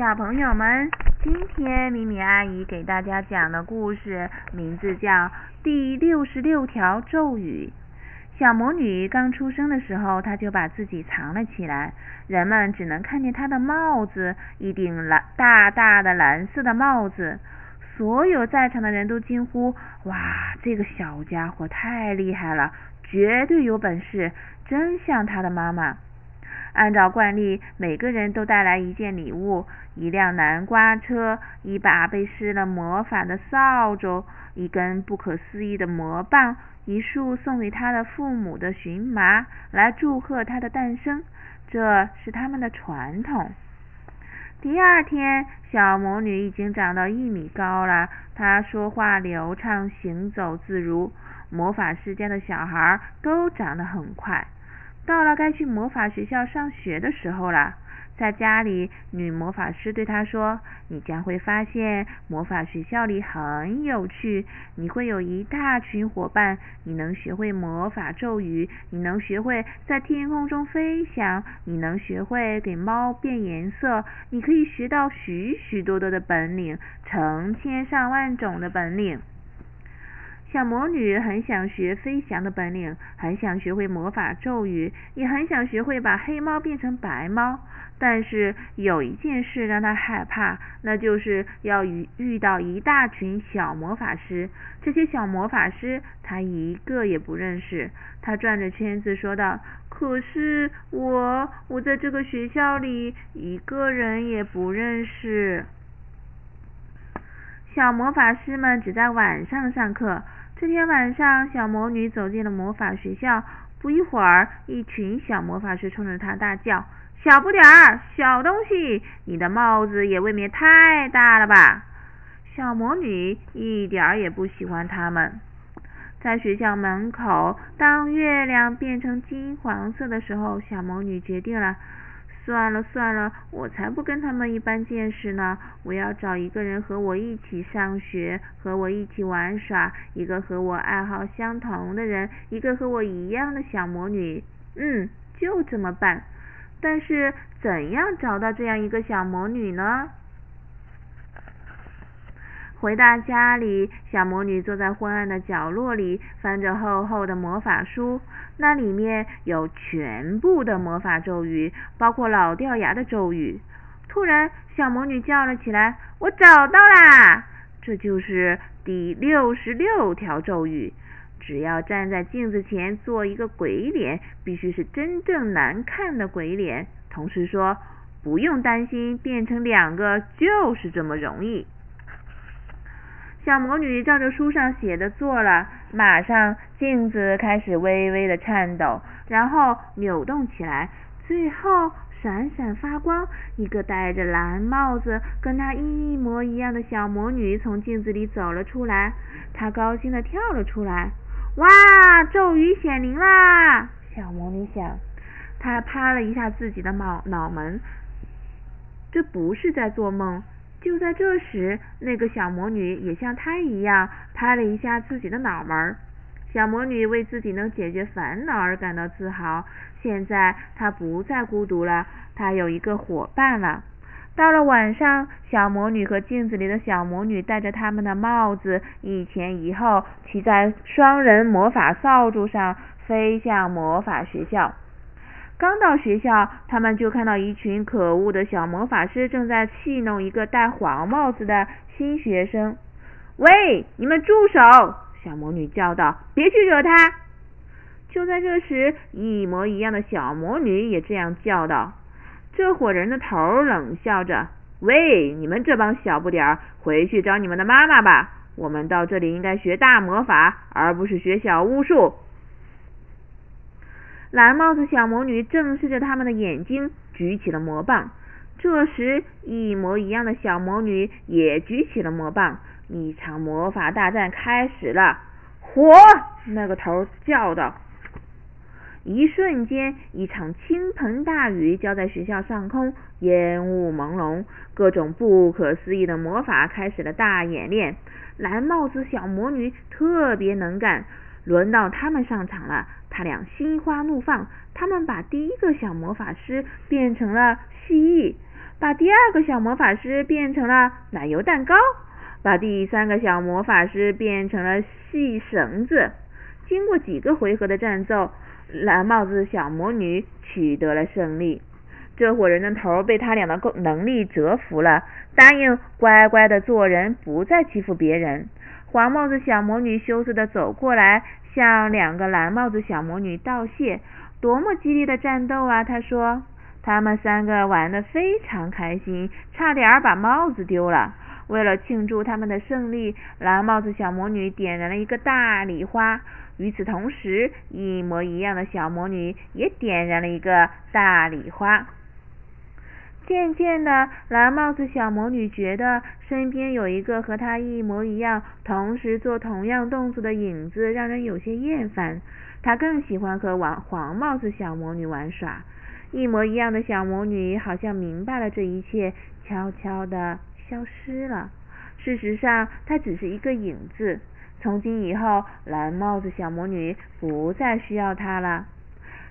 小朋友们，今天米米阿姨给大家讲的故事名字叫《第六十六条咒语》。小魔女刚出生的时候，她就把自己藏了起来，人们只能看见她的帽子，一顶蓝大大的蓝色的帽子。所有在场的人都惊呼：“哇，这个小家伙太厉害了，绝对有本事，真像他的妈妈。”按照惯例，每个人都带来一件礼物：一辆南瓜车，一把被施了魔法的扫帚，一根不可思议的魔棒，一束送给他的父母的荨麻，来祝贺他的诞生。这是他们的传统。第二天，小魔女已经长到一米高了，她说话流畅，行走自如。魔法世家的小孩都长得很快。到了该去魔法学校上学的时候了，在家里，女魔法师对她说：“你将会发现魔法学校里很有趣，你会有一大群伙伴，你能学会魔法咒语，你能学会在天空中飞翔，你能学会给猫变颜色，你可以学到许许多多的本领，成千上万种的本领。”小魔女很想学飞翔的本领，很想学会魔法咒语，也很想学会把黑猫变成白猫。但是有一件事让她害怕，那就是要遇遇到一大群小魔法师。这些小魔法师她一个也不认识。她转着圈子说道：“可是我，我在这个学校里一个人也不认识。”小魔法师们只在晚上上课。这天晚上，小魔女走进了魔法学校。不一会儿，一群小魔法师冲着她大叫：“小不点儿，小东西，你的帽子也未免太大了吧！”小魔女一点儿也不喜欢他们。在学校门口，当月亮变成金黄色的时候，小魔女决定了。算了算了，我才不跟他们一般见识呢！我要找一个人和我一起上学，和我一起玩耍，一个和我爱好相同的人，一个和我一样的小魔女。嗯，就这么办。但是怎样找到这样一个小魔女呢？回到家里，小魔女坐在昏暗的角落里，翻着厚厚的魔法书。那里面有全部的魔法咒语，包括老掉牙的咒语。突然，小魔女叫了起来：“我找到啦！这就是第六十六条咒语。只要站在镜子前做一个鬼脸，必须是真正难看的鬼脸。同时说，不用担心变成两个，就是这么容易。”小魔女照着书上写的做了，马上镜子开始微微的颤抖，然后扭动起来，最后闪闪发光。一个戴着蓝帽子、跟她一模一样的小魔女从镜子里走了出来，她高兴的跳了出来。哇！咒语显灵啦！小魔女想，她拍了一下自己的脑脑门，这不是在做梦。就在这时，那个小魔女也像她一样拍了一下自己的脑门。小魔女为自己能解决烦恼而感到自豪。现在她不再孤独了，她有一个伙伴了。到了晚上，小魔女和镜子里的小魔女戴着他们的帽子，一前一后骑在双人魔法扫帚上，飞向魔法学校。刚到学校，他们就看到一群可恶的小魔法师正在戏弄一个戴黄帽子的新学生。喂，你们住手！小魔女叫道：“别去惹他！”就在这时，一模一样的小魔女也这样叫道。这伙人的头冷笑着：“喂，你们这帮小不点儿，回去找你们的妈妈吧！我们到这里应该学大魔法，而不是学小巫术。”蓝帽子小魔女正视着他们的眼睛，举起了魔棒。这时，一模一样的小魔女也举起了魔棒。一场魔法大战开始了！火！那个头叫道。一瞬间，一场倾盆大雨浇在学校上空，烟雾朦胧，各种不可思议的魔法开始了大演练。蓝帽子小魔女特别能干。轮到他们上场了，他俩心花怒放。他们把第一个小魔法师变成了蜥蜴，把第二个小魔法师变成了奶油蛋糕，把第三个小魔法师变成了细绳子。经过几个回合的战斗，蓝帽子小魔女取得了胜利。这伙人的头被他俩的够能力折服了，答应乖乖的做人，不再欺负别人。黄帽子小魔女羞涩的走过来，向两个蓝帽子小魔女道谢。多么激烈的战斗啊！她说。他们三个玩得非常开心，差点把帽子丢了。为了庆祝他们的胜利，蓝帽子小魔女点燃了一个大礼花。与此同时，一模一样的小魔女也点燃了一个大礼花。渐渐的，蓝帽子小魔女觉得身边有一个和她一模一样、同时做同样动作的影子，让人有些厌烦。她更喜欢和玩黄帽子小魔女玩耍。一模一样的小魔女好像明白了这一切，悄悄地消失了。事实上，她只是一个影子。从今以后，蓝帽子小魔女不再需要她了。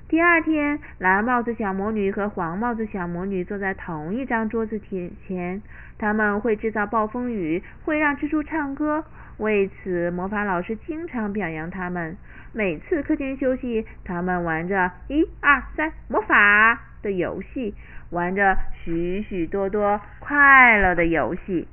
第二天，蓝帽子小魔女和黄帽子小魔女坐在同一张桌子前，他们会制造暴风雨，会让蜘蛛唱歌。为此，魔法老师经常表扬他们。每次课间休息，他们玩着一二三魔法的游戏，玩着许许多多快乐的游戏。